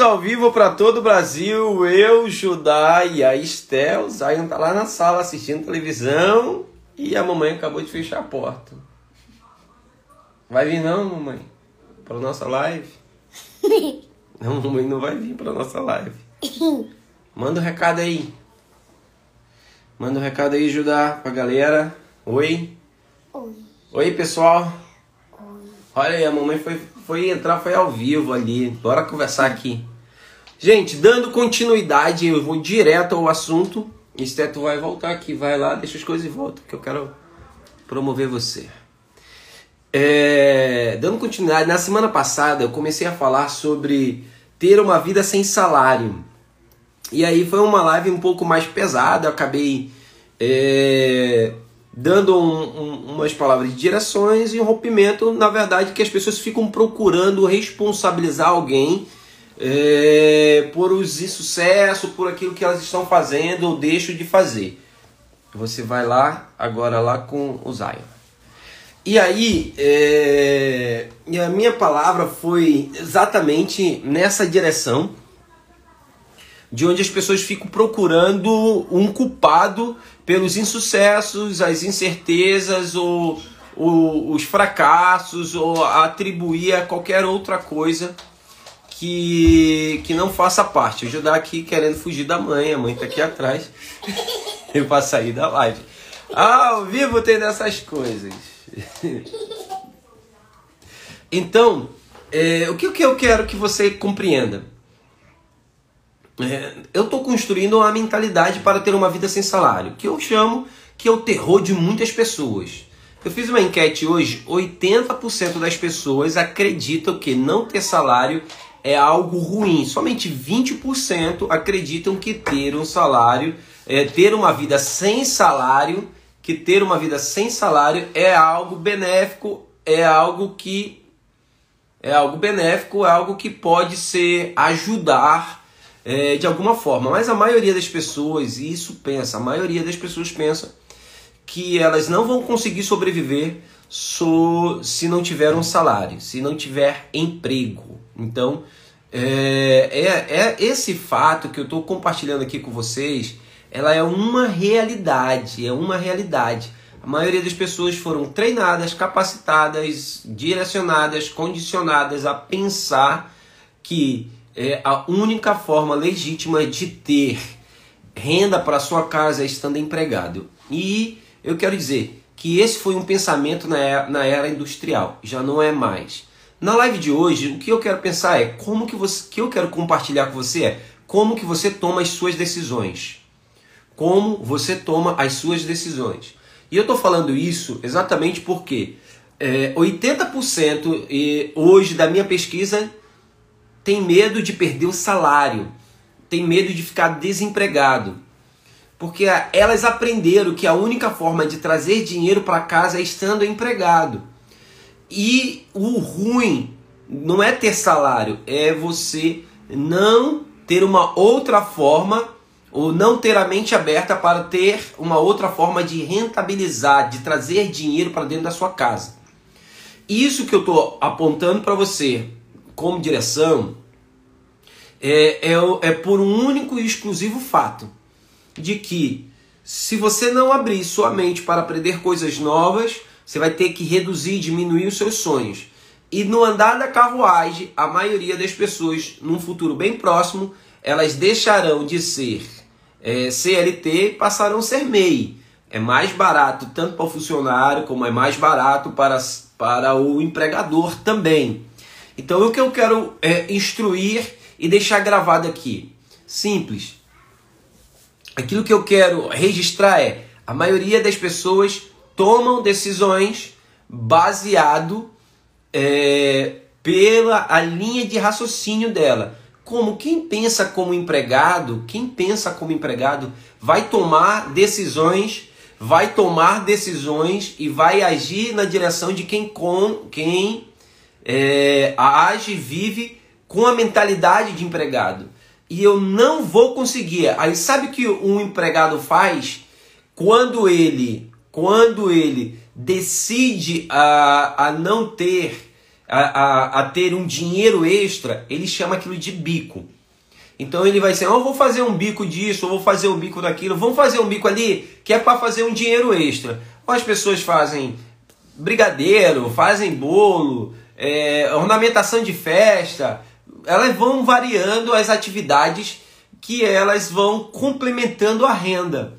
Estamos ao vivo para todo o Brasil. Eu, Judá e a Estel. O Zion tá lá na sala assistindo televisão. E a mamãe acabou de fechar a porta. Vai vir não, mamãe? Para nossa live? Não, mamãe não vai vir para nossa live. Manda um recado aí. Manda um recado aí, Judá, pra galera. Oi. Oi. Oi, pessoal. Oi. Olha aí, a mamãe foi, foi entrar, foi ao vivo ali. Bora conversar aqui. Gente, dando continuidade, eu vou direto ao assunto. Esteto vai voltar aqui, vai lá, deixa as coisas e volta, que eu quero promover você. É, dando continuidade, na semana passada eu comecei a falar sobre ter uma vida sem salário. E aí foi uma live um pouco mais pesada, eu acabei é, dando um, um, umas palavras de direções e um rompimento, na verdade, que as pessoas ficam procurando responsabilizar alguém é, por os insucesso, por aquilo que elas estão fazendo ou deixam de fazer. Você vai lá, agora lá com o Zion. E aí, é, e a minha palavra foi exatamente nessa direção, de onde as pessoas ficam procurando um culpado pelos insucessos, as incertezas, ou, ou os fracassos, ou atribuir a qualquer outra coisa que, que não faça parte. O Judá aqui querendo fugir da mãe, a mãe tá aqui atrás, eu para sair da live. Ao vivo tem dessas coisas. Então, é, o que, que eu quero que você compreenda? É, eu estou construindo uma mentalidade para ter uma vida sem salário, que eu chamo que é o terror de muitas pessoas. Eu fiz uma enquete hoje, 80% das pessoas acreditam que não ter salário é algo ruim. Somente 20% acreditam que ter um salário, é, ter uma vida sem salário, que ter uma vida sem salário é algo benéfico, é algo que é algo benéfico, é algo que pode ser ajudar é, de alguma forma. Mas a maioria das pessoas, isso pensa, a maioria das pessoas pensa que elas não vão conseguir sobreviver so, se não tiver um salário, se não tiver emprego. Então, é, é, é esse fato que eu estou compartilhando aqui com vocês, ela é uma realidade, é uma realidade. A maioria das pessoas foram treinadas, capacitadas, direcionadas, condicionadas a pensar que é a única forma legítima de ter renda para sua casa estando empregado. E eu quero dizer que esse foi um pensamento na era, na era industrial, já não é mais. Na live de hoje, o que eu quero pensar é como que você, que eu quero compartilhar com você é como que você toma as suas decisões. Como você toma as suas decisões. E eu estou falando isso exatamente porque é, 80% e, hoje da minha pesquisa tem medo de perder o salário, tem medo de ficar desempregado. Porque elas aprenderam que a única forma de trazer dinheiro para casa é estando empregado. E o ruim não é ter salário, é você não ter uma outra forma ou não ter a mente aberta para ter uma outra forma de rentabilizar, de trazer dinheiro para dentro da sua casa. Isso que eu estou apontando para você como direção é, é, é por um único e exclusivo fato de que se você não abrir sua mente para aprender coisas novas, você vai ter que reduzir e diminuir os seus sonhos. E no andar da carruagem, a maioria das pessoas, num futuro bem próximo, elas deixarão de ser é, CLT e passarão a ser MEI. É mais barato tanto para o funcionário como é mais barato para, para o empregador também. Então o que eu quero é instruir e deixar gravado aqui. Simples. Aquilo que eu quero registrar é: a maioria das pessoas tomam decisões baseado é, pela a linha de raciocínio dela. Como quem pensa como empregado, quem pensa como empregado vai tomar decisões, vai tomar decisões e vai agir na direção de quem com quem é, age, vive com a mentalidade de empregado. E eu não vou conseguir. Aí sabe o que um empregado faz quando ele, quando ele decide a, a não ter a, a, a ter um dinheiro extra, ele chama aquilo de bico. Então ele vai dizer, oh, eu vou fazer um bico disso, eu vou fazer um bico daquilo, vamos fazer um bico ali que é para fazer um dinheiro extra. Ou as pessoas fazem brigadeiro, fazem bolo, é, ornamentação de festa, elas vão variando as atividades que elas vão complementando a renda.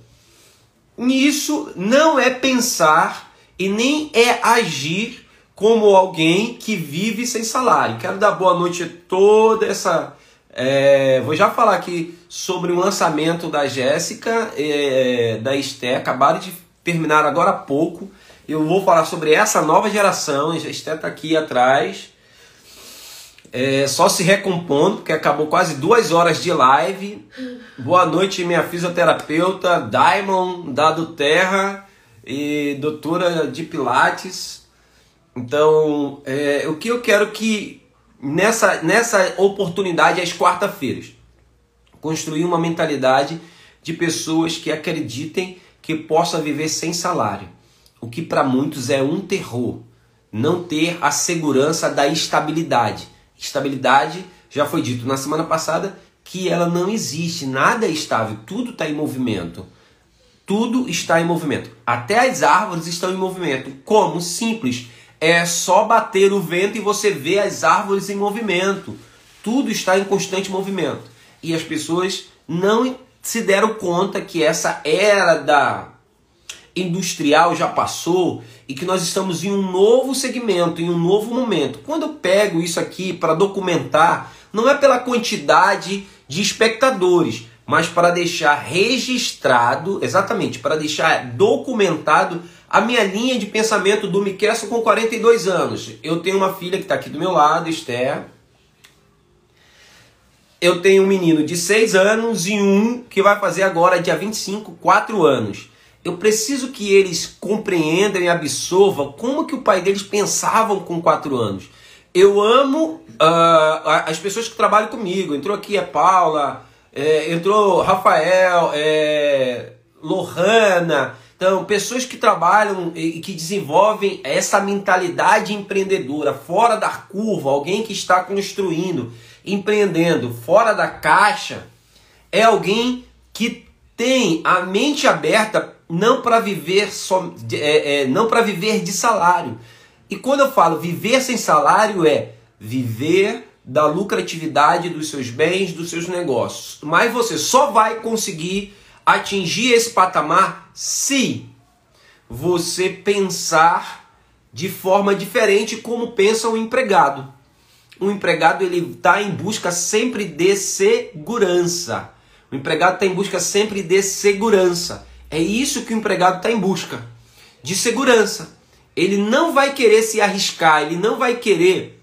Isso não é pensar e nem é agir como alguém que vive sem salário. Quero dar boa noite a toda essa. É, vou já falar aqui sobre o lançamento da Jéssica, é, da Esté, acabaram de terminar agora há pouco. Eu vou falar sobre essa nova geração, a Esté está aqui atrás. É, só se recompondo, porque acabou quase duas horas de live. Boa noite, minha fisioterapeuta, Diamond, Dado Terra e doutora de Pilates. Então, é, o que eu quero que nessa, nessa oportunidade, às quarta-feiras, construir uma mentalidade de pessoas que acreditem que possa viver sem salário. O que para muitos é um terror. Não ter a segurança da estabilidade. Estabilidade, já foi dito na semana passada, que ela não existe, nada é estável, tudo está em movimento. Tudo está em movimento. Até as árvores estão em movimento. Como? Simples. É só bater o vento e você vê as árvores em movimento. Tudo está em constante movimento. E as pessoas não se deram conta que essa era da industrial já passou e que nós estamos em um novo segmento, em um novo momento. Quando eu pego isso aqui para documentar, não é pela quantidade de espectadores, mas para deixar registrado, exatamente, para deixar documentado a minha linha de pensamento do Miquel com 42 anos. Eu tenho uma filha que está aqui do meu lado, Esther. Eu tenho um menino de 6 anos e um que vai fazer agora, dia 25, 4 anos eu preciso que eles compreendam e absorvam como que o pai deles pensavam com quatro anos. Eu amo uh, as pessoas que trabalham comigo. Entrou aqui a Paula, é, entrou Rafael, é, Lohana. Então, pessoas que trabalham e que desenvolvem essa mentalidade empreendedora, fora da curva, alguém que está construindo, empreendendo, fora da caixa, é alguém que tem a mente aberta não para viver só, é, é, não para viver de salário. E quando eu falo viver sem salário é viver da lucratividade dos seus bens, dos seus negócios. Mas você só vai conseguir atingir esse patamar se você pensar de forma diferente como pensa o um empregado. O empregado ele está em busca sempre de segurança. O empregado está em busca sempre de segurança. É isso que o empregado está em busca de segurança. Ele não vai querer se arriscar, ele não vai querer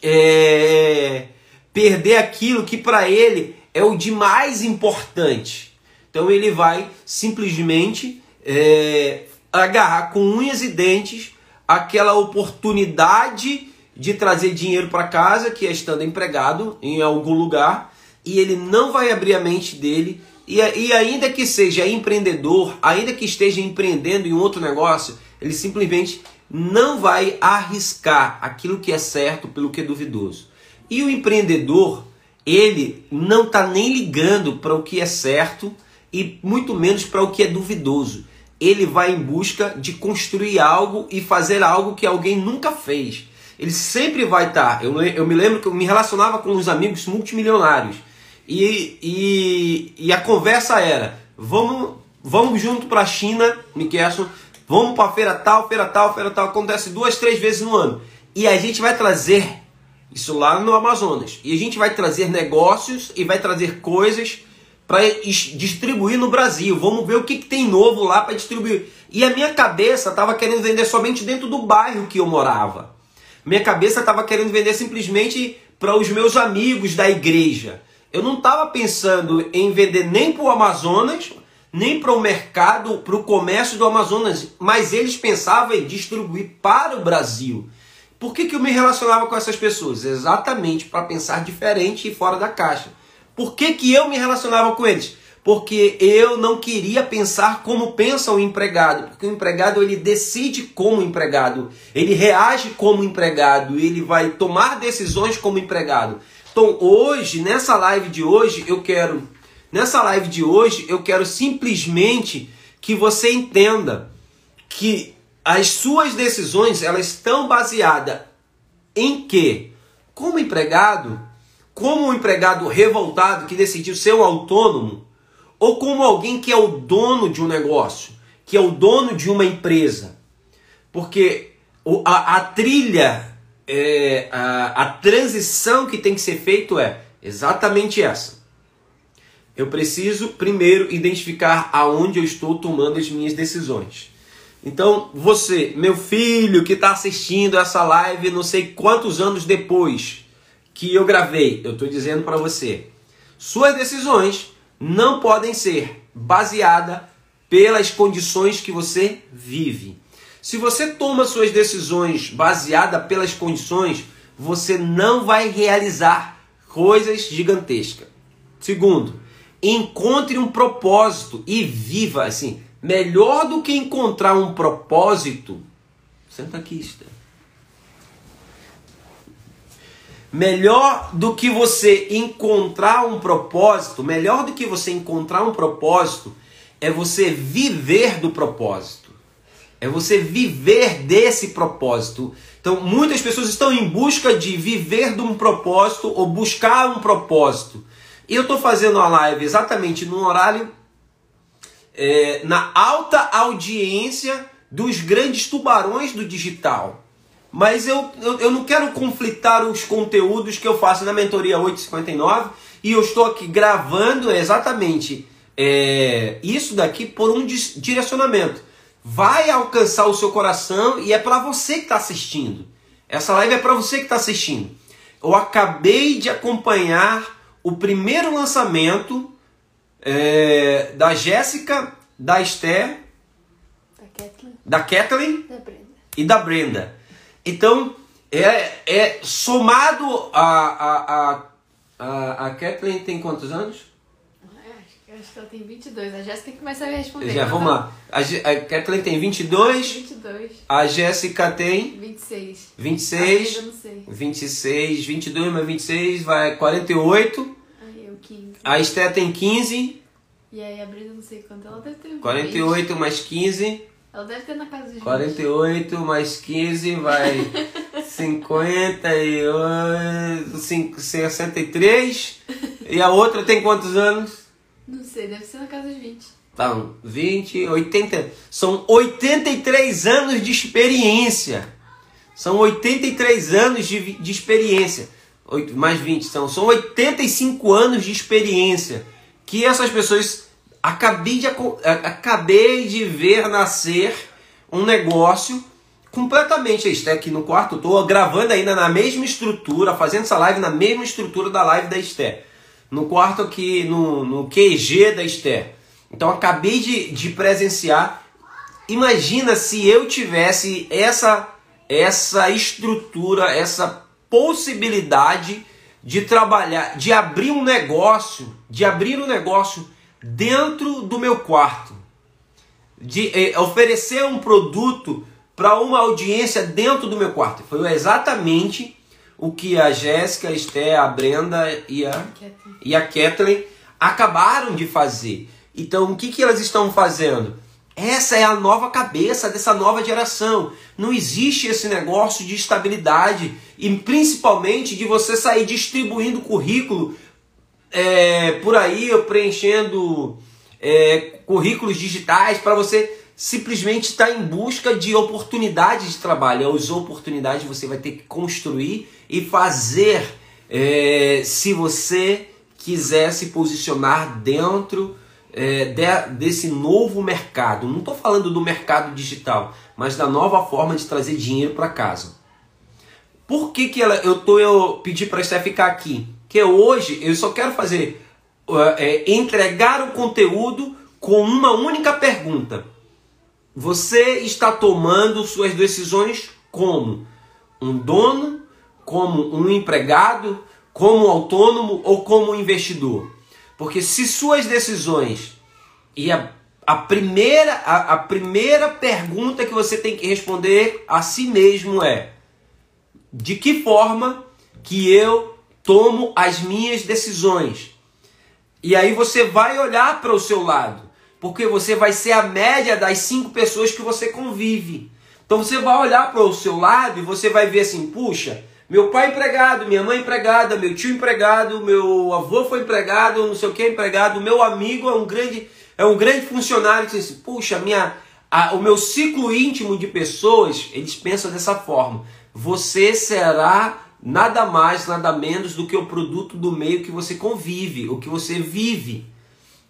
é, perder aquilo que para ele é o de mais importante. Então ele vai simplesmente é, agarrar com unhas e dentes aquela oportunidade de trazer dinheiro para casa, que é estando empregado em algum lugar, e ele não vai abrir a mente dele e, e ainda que seja empreendedor, ainda que esteja empreendendo em outro negócio, ele simplesmente não vai arriscar aquilo que é certo pelo que é duvidoso. E o empreendedor, ele não está nem ligando para o que é certo e muito menos para o que é duvidoso. Ele vai em busca de construir algo e fazer algo que alguém nunca fez. Ele sempre vai estar. Tá, eu, eu me lembro que eu me relacionava com uns amigos multimilionários e, e, e a conversa era: vamos, vamos junto para a China, Miquelson, vamos para feira tal, feira tal, feira tal. Acontece duas, três vezes no ano. E a gente vai trazer isso lá no Amazonas. E a gente vai trazer negócios e vai trazer coisas para distribuir no Brasil. Vamos ver o que, que tem novo lá para distribuir. E a minha cabeça estava querendo vender somente dentro do bairro que eu morava. Minha cabeça estava querendo vender simplesmente para os meus amigos da igreja. Eu não estava pensando em vender nem para o Amazonas, nem para o mercado, para o comércio do Amazonas, mas eles pensavam em distribuir para o Brasil. Por que, que eu me relacionava com essas pessoas? Exatamente para pensar diferente e fora da caixa. Por que, que eu me relacionava com eles? porque eu não queria pensar como pensa o empregado, porque o empregado ele decide como empregado, ele reage como empregado, ele vai tomar decisões como empregado. Então, hoje, nessa live de hoje, eu quero nessa live de hoje, eu quero simplesmente que você entenda que as suas decisões, elas estão baseadas em quê? Como empregado, como um empregado revoltado que decidiu ser um autônomo, ou como alguém que é o dono de um negócio, que é o dono de uma empresa. Porque a, a trilha, é, a, a transição que tem que ser feito é exatamente essa. Eu preciso primeiro identificar aonde eu estou tomando as minhas decisões. Então, você, meu filho que está assistindo essa live, não sei quantos anos depois que eu gravei, eu estou dizendo para você, suas decisões não podem ser baseadas pelas condições que você vive. Se você toma suas decisões baseadas pelas condições, você não vai realizar coisas gigantescas. Segundo, encontre um propósito e viva assim. Melhor do que encontrar um propósito, senta aqui, Esther. Melhor do que você encontrar um propósito, melhor do que você encontrar um propósito, é você viver do propósito. É você viver desse propósito. Então, muitas pessoas estão em busca de viver de um propósito ou buscar um propósito. E eu estou fazendo a live exatamente no horário, é, na alta audiência dos grandes tubarões do digital. Mas eu, eu, eu, não quero conflitar os conteúdos que eu faço na mentoria 859 e eu estou aqui gravando exatamente é, isso daqui por um direcionamento. Vai alcançar o seu coração e é para você que está assistindo. Essa live é para você que está assistindo. Eu acabei de acompanhar o primeiro lançamento é, da Jéssica, da Esther, da Kathleen, e da Brenda. Então, é, é somado a, a, a, a, a Kathleen tem quantos anos? Acho que ela tem 22. A Jéssica que vai saber responder. Já, vamos lá. A, a Kathleen tem 22. 22. A Jéssica tem 26. 26. Eu não sei. 26. 22 mais 26 vai 48. Aí eu 15. A Esté tem 15. E aí a Brenda não sei quanto. Ela deve ter 20. 48 mais 15. Ela deve ter na casa dos 20. 48 mais 15 vai 58, 63. E a outra tem quantos anos? Não sei, deve ser na casa dos 20. Então, 20, 80. São 83 anos de experiência. São 83 anos de, de experiência. 8, mais 20, são, são 85 anos de experiência. Que essas pessoas. Acabei de, acabei de ver nascer um negócio completamente. Está aqui no quarto, estou gravando ainda na mesma estrutura, fazendo essa live na mesma estrutura da live da Esther no quarto aqui, no, no QG da Esther. Então acabei de, de presenciar. Imagina se eu tivesse essa, essa estrutura, essa possibilidade de trabalhar, de abrir um negócio, de abrir um negócio dentro do meu quarto, de eh, oferecer um produto para uma audiência dentro do meu quarto. Foi exatamente o que a Jéssica, a Esté, a Brenda e a, e a Kathleen acabaram de fazer. Então, o que, que elas estão fazendo? Essa é a nova cabeça dessa nova geração. Não existe esse negócio de estabilidade e principalmente de você sair distribuindo currículo é, por aí, preenchendo é, currículos digitais para você simplesmente estar em busca de oportunidades de trabalho. As oportunidades você vai ter que construir e fazer é, se você quiser se posicionar dentro é, de, desse novo mercado. Não estou falando do mercado digital, mas da nova forma de trazer dinheiro para casa. Por que, que ela, eu, tô, eu pedi para a ficar aqui? Que hoje eu só quero fazer é, entregar o conteúdo com uma única pergunta. Você está tomando suas decisões como um dono, como um empregado, como autônomo ou como investidor? Porque se suas decisões e a, a primeira a, a primeira pergunta que você tem que responder a si mesmo é de que forma que eu tomo as minhas decisões? E aí você vai olhar para o seu lado, porque você vai ser a média das cinco pessoas que você convive. Então você vai olhar para o seu lado e você vai ver assim, puxa, meu pai empregado, minha mãe empregada, meu tio empregado, meu avô foi empregado, não sei o que empregado, meu amigo é um grande é um grande funcionário. Diz assim, puxa, minha a, o meu ciclo íntimo de pessoas, eles pensam dessa forma. Você será nada mais, nada menos do que o produto do meio que você convive, o que você vive.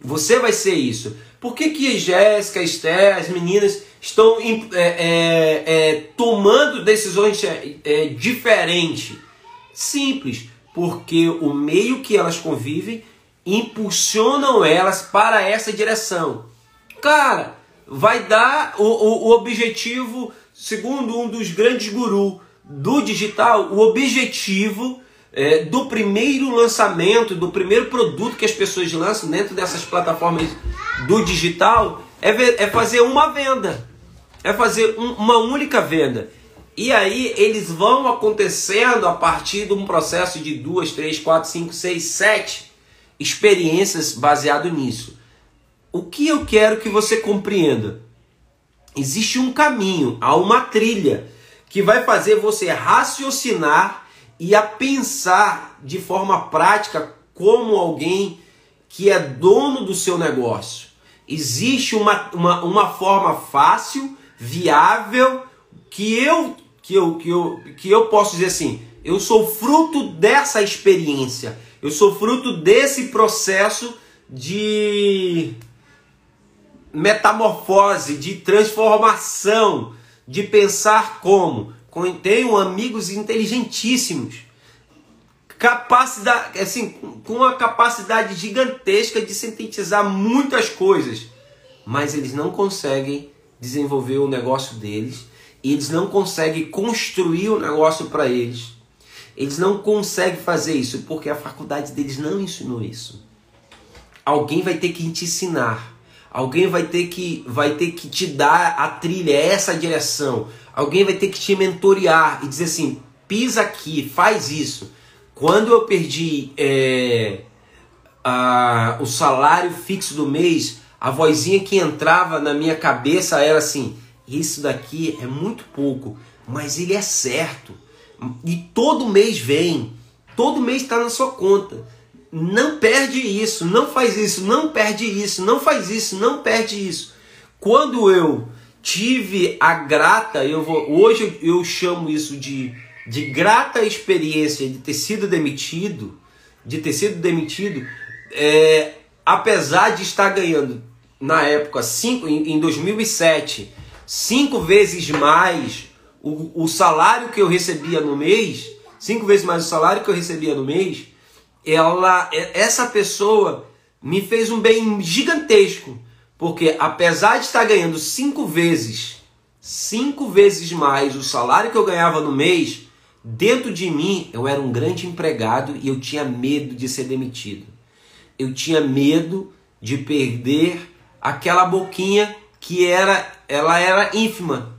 Você vai ser isso. Por que, que Jéssica, Esther, as meninas estão é, é, é, tomando decisões é, é, diferentes? Simples, porque o meio que elas convivem impulsionam elas para essa direção. Cara, vai dar o, o, o objetivo, segundo um dos grandes gurus do digital, o objetivo é, do primeiro lançamento, do primeiro produto que as pessoas lançam dentro dessas plataformas do digital é, é fazer uma venda, é fazer um, uma única venda. E aí eles vão acontecendo a partir de um processo de duas, três, quatro, cinco, seis, sete experiências baseado nisso. O que eu quero que você compreenda? Existe um caminho, há uma trilha que vai fazer você raciocinar e a pensar de forma prática como alguém que é dono do seu negócio. Existe uma, uma, uma forma fácil, viável, que eu, que, eu, que, eu, que eu posso dizer assim, eu sou fruto dessa experiência, eu sou fruto desse processo de metamorfose, de transformação, de pensar como. Tenho amigos inteligentíssimos, capacidade, assim, com uma capacidade gigantesca de sintetizar muitas coisas, mas eles não conseguem desenvolver o negócio deles, eles não conseguem construir o negócio para eles. Eles não conseguem fazer isso porque a faculdade deles não ensinou isso. Alguém vai ter que te ensinar. Alguém vai ter que vai ter que te dar a trilha, essa direção. Alguém vai ter que te mentorear e dizer assim: pisa aqui, faz isso. Quando eu perdi é, a, o salário fixo do mês, a vozinha que entrava na minha cabeça era assim: isso daqui é muito pouco, mas ele é certo. E todo mês vem, todo mês está na sua conta. Não perde isso, não faz isso, não perde isso, não faz isso, não perde isso. Quando eu tive a grata, eu vou, hoje eu chamo isso de, de grata experiência de ter sido demitido, de ter sido demitido, é, apesar de estar ganhando na época cinco, em, em 2007 cinco vezes mais o, o salário que eu recebia no mês, cinco vezes mais o salário que eu recebia no mês, ela, essa pessoa me fez um bem gigantesco, porque apesar de estar ganhando cinco vezes, cinco vezes mais o salário que eu ganhava no mês, dentro de mim eu era um grande empregado e eu tinha medo de ser demitido. Eu tinha medo de perder aquela boquinha que era, ela era ínfima,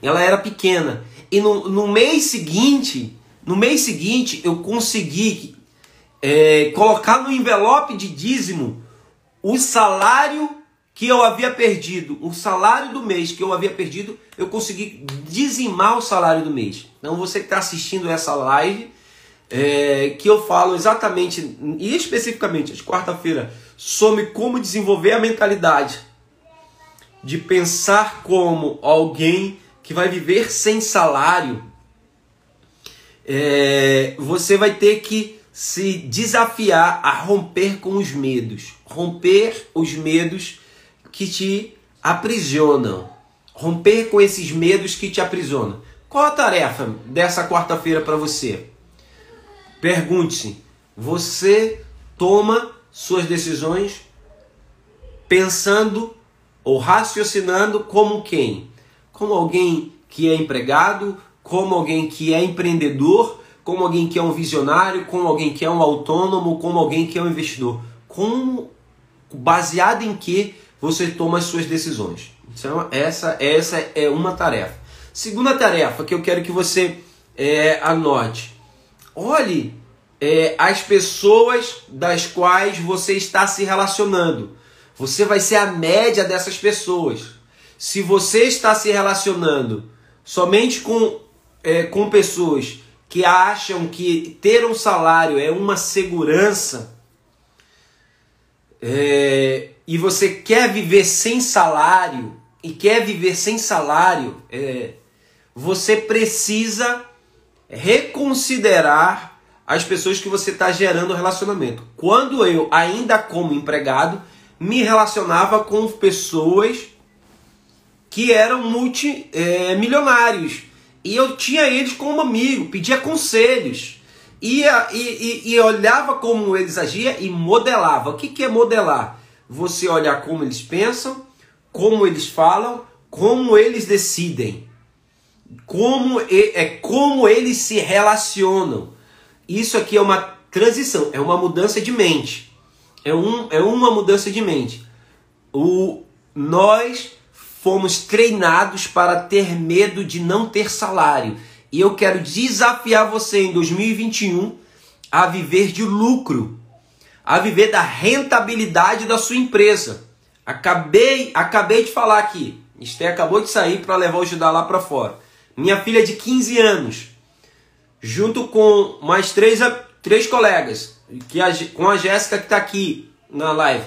ela era pequena. E no, no mês seguinte, no mês seguinte eu consegui é, colocar no envelope de dízimo o salário que eu havia perdido, o salário do mês que eu havia perdido, eu consegui dizimar o salário do mês. Então você que está assistindo essa live, é, que eu falo exatamente e especificamente de quarta-feira sobre como desenvolver a mentalidade de pensar como alguém que vai viver sem salário, é, você vai ter que se desafiar a romper com os medos, romper os medos que te aprisionam, romper com esses medos que te aprisionam. Qual a tarefa dessa quarta-feira para você? Pergunte-se: você toma suas decisões pensando ou raciocinando como quem? Como alguém que é empregado, como alguém que é empreendedor, como alguém que é um visionário, como alguém que é um autônomo, como alguém que é um investidor. como, baseado em que você toma as suas decisões. Então, essa, essa é uma tarefa. Segunda tarefa que eu quero que você é, anote. Olhe é, as pessoas das quais você está se relacionando. Você vai ser a média dessas pessoas. Se você está se relacionando somente com, é, com pessoas que acham que ter um salário é uma segurança é, e você quer viver sem salário e quer viver sem salário, é, você precisa reconsiderar as pessoas que você está gerando relacionamento. Quando eu, ainda como empregado, me relacionava com pessoas que eram multimilionários. É, e eu tinha eles como amigo, pedia conselhos. Ia, e, e, e olhava como eles agiam e modelava. O que, que é modelar? Você olhar como eles pensam, como eles falam, como eles decidem, como é como eles se relacionam. Isso aqui é uma transição, é uma mudança de mente. É, um, é uma mudança de mente. O, nós fomos treinados para ter medo de não ter salário. E eu quero desafiar você em 2021 a viver de lucro, a viver da rentabilidade da sua empresa. Acabei, acabei de falar aqui. Esther acabou de sair para levar o Judá lá para fora. Minha filha de 15 anos, junto com mais três, três colegas, que a, com a Jéssica que está aqui na live,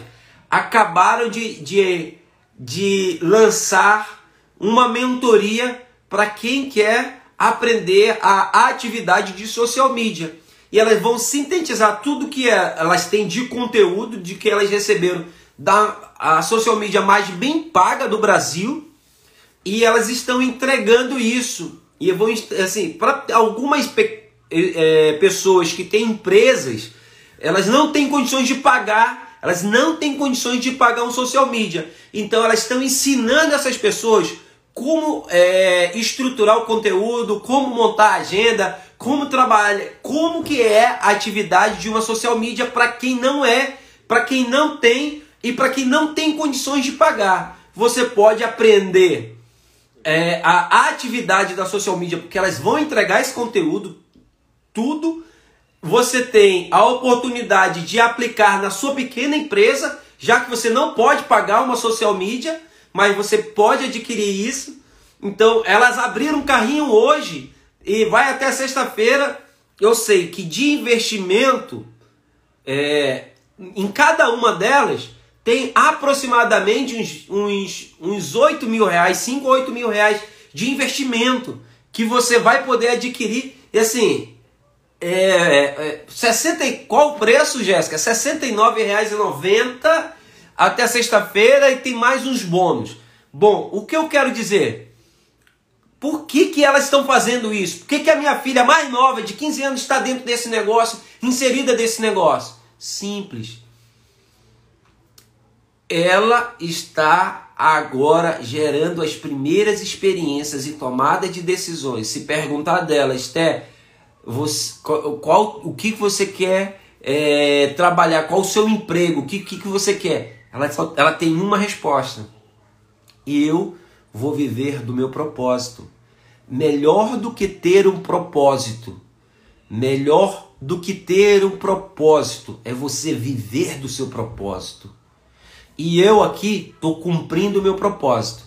acabaram de, de de lançar uma mentoria para quem quer aprender a atividade de social media. E elas vão sintetizar tudo que é, elas têm de conteúdo, de que elas receberam da a social media mais bem paga do Brasil, e elas estão entregando isso. E vão assim, para algumas é, pessoas que têm empresas, elas não têm condições de pagar elas não têm condições de pagar um social media. Então elas estão ensinando essas pessoas como é, estruturar o conteúdo, como montar a agenda, como trabalhar, como que é a atividade de uma social media para quem não é, para quem não tem e para quem não tem condições de pagar. Você pode aprender é, a atividade da social media, porque elas vão entregar esse conteúdo, tudo você tem a oportunidade de aplicar na sua pequena empresa, já que você não pode pagar uma social media, mas você pode adquirir isso. Então, elas abriram um carrinho hoje e vai até sexta-feira. Eu sei que de investimento, é, em cada uma delas, tem aproximadamente uns, uns, uns 8 mil reais, 5 ou 8 mil reais de investimento que você vai poder adquirir. E assim, é, é, 60, é, qual o preço, Jéssica? R$ 69,90 até sexta-feira e tem mais uns bônus. Bom, o que eu quero dizer? Por que, que elas estão fazendo isso? Por que, que a minha filha mais nova, de 15 anos, está dentro desse negócio, inserida desse negócio? Simples. Ela está agora gerando as primeiras experiências e tomada de decisões. Se perguntar dela, Esté, você, qual, o que você quer é, trabalhar, qual o seu emprego, o que, que, você quer. Ela, ela tem uma resposta. Eu vou viver do meu propósito. Melhor do que ter um propósito, melhor do que ter um propósito é você viver do seu propósito. E eu aqui estou cumprindo o meu propósito,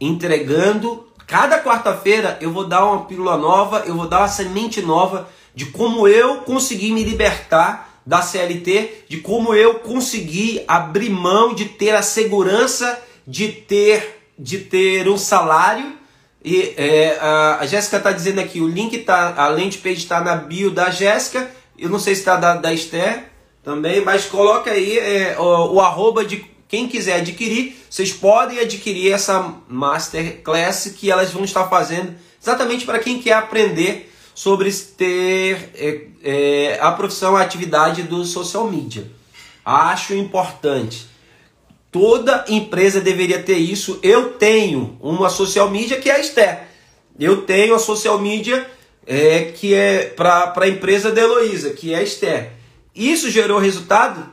entregando Cada quarta-feira eu vou dar uma pílula nova, eu vou dar uma semente nova de como eu consegui me libertar da CLT, de como eu consegui abrir mão de ter a segurança de ter de ter um salário. E é, a, Jéssica está dizendo aqui, o link tá, a landing page está na bio da Jéssica. Eu não sei se está da, da Esther também, mas coloca aí é, o, o arroba de quem quiser adquirir, vocês podem adquirir essa masterclass que elas vão estar fazendo exatamente para quem quer aprender sobre ter é, é, a profissão, a atividade do social media. Acho importante. Toda empresa deveria ter isso. Eu tenho uma social media que é a Esther. Eu tenho a social media é, que é para a empresa da Heloísa, que é a Esther. Isso gerou resultado?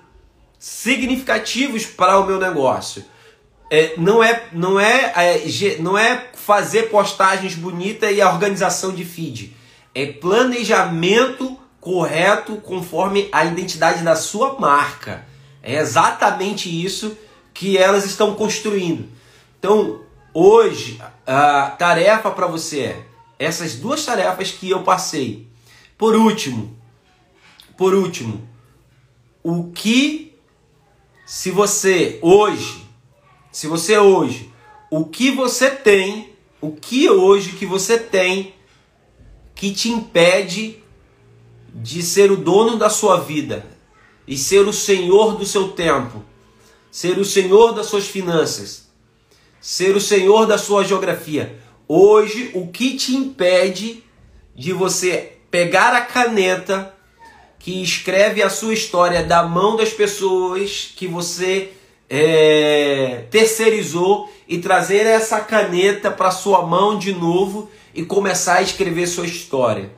Significativos para o meu negócio. É, não, é, não, é, é, não é fazer postagens bonitas e a organização de feed. É planejamento correto conforme a identidade da sua marca. É exatamente isso que elas estão construindo. Então, hoje, a tarefa para você é essas duas tarefas que eu passei. Por último, por último, o que se você hoje, se você hoje, o que você tem, o que hoje que você tem que te impede de ser o dono da sua vida e ser o senhor do seu tempo, ser o senhor das suas finanças, ser o senhor da sua geografia. Hoje, o que te impede de você pegar a caneta que escreve a sua história da mão das pessoas que você é, terceirizou e trazer essa caneta para sua mão de novo e começar a escrever sua história?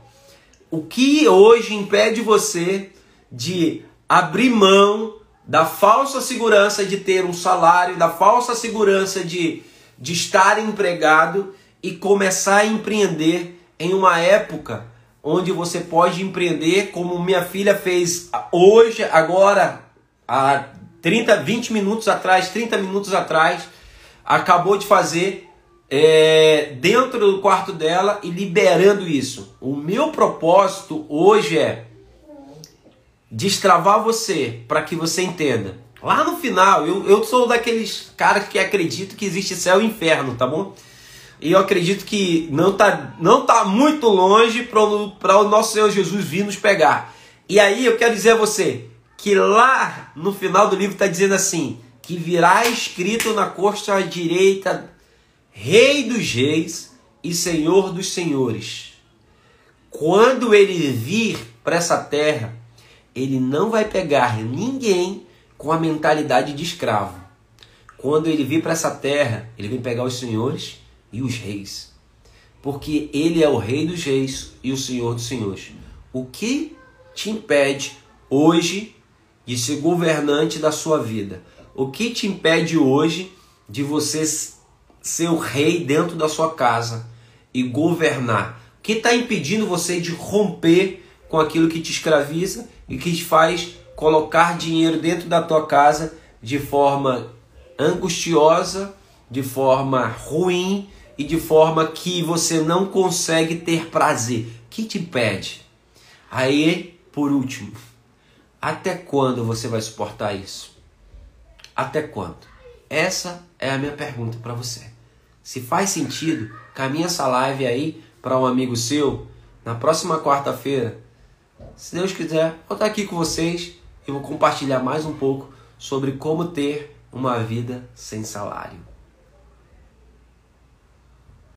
O que hoje impede você de abrir mão da falsa segurança de ter um salário, da falsa segurança de, de estar empregado e começar a empreender em uma época onde você pode empreender como minha filha fez hoje, agora, há 30, 20 minutos atrás, 30 minutos atrás, acabou de fazer é, dentro do quarto dela e liberando isso. O meu propósito hoje é destravar você para que você entenda. Lá no final, eu, eu sou daqueles caras que acreditam que existe céu e inferno, tá bom? E eu acredito que não tá, não tá muito longe para o nosso Senhor Jesus vir nos pegar. E aí eu quero dizer a você que lá no final do livro está dizendo assim: que virá escrito na costa direita Rei dos Reis e Senhor dos Senhores. Quando ele vir para essa terra, ele não vai pegar ninguém com a mentalidade de escravo. Quando ele vir para essa terra, ele vem pegar os senhores e os reis. Porque ele é o Rei dos Reis e o Senhor dos Senhores. O que te impede hoje de ser governante da sua vida? O que te impede hoje de você ser o rei dentro da sua casa e governar? O que está impedindo você de romper com aquilo que te escraviza e que te faz colocar dinheiro dentro da tua casa de forma angustiosa, de forma ruim e de forma que você não consegue ter prazer? Que te impede? Aí, por último, até quando você vai suportar isso? Até quando? Essa é a minha pergunta para você. Se faz sentido, caminha essa live aí para um amigo seu na próxima quarta-feira. Se Deus quiser, vou estar aqui com vocês e vou compartilhar mais um pouco sobre como ter uma vida sem salário.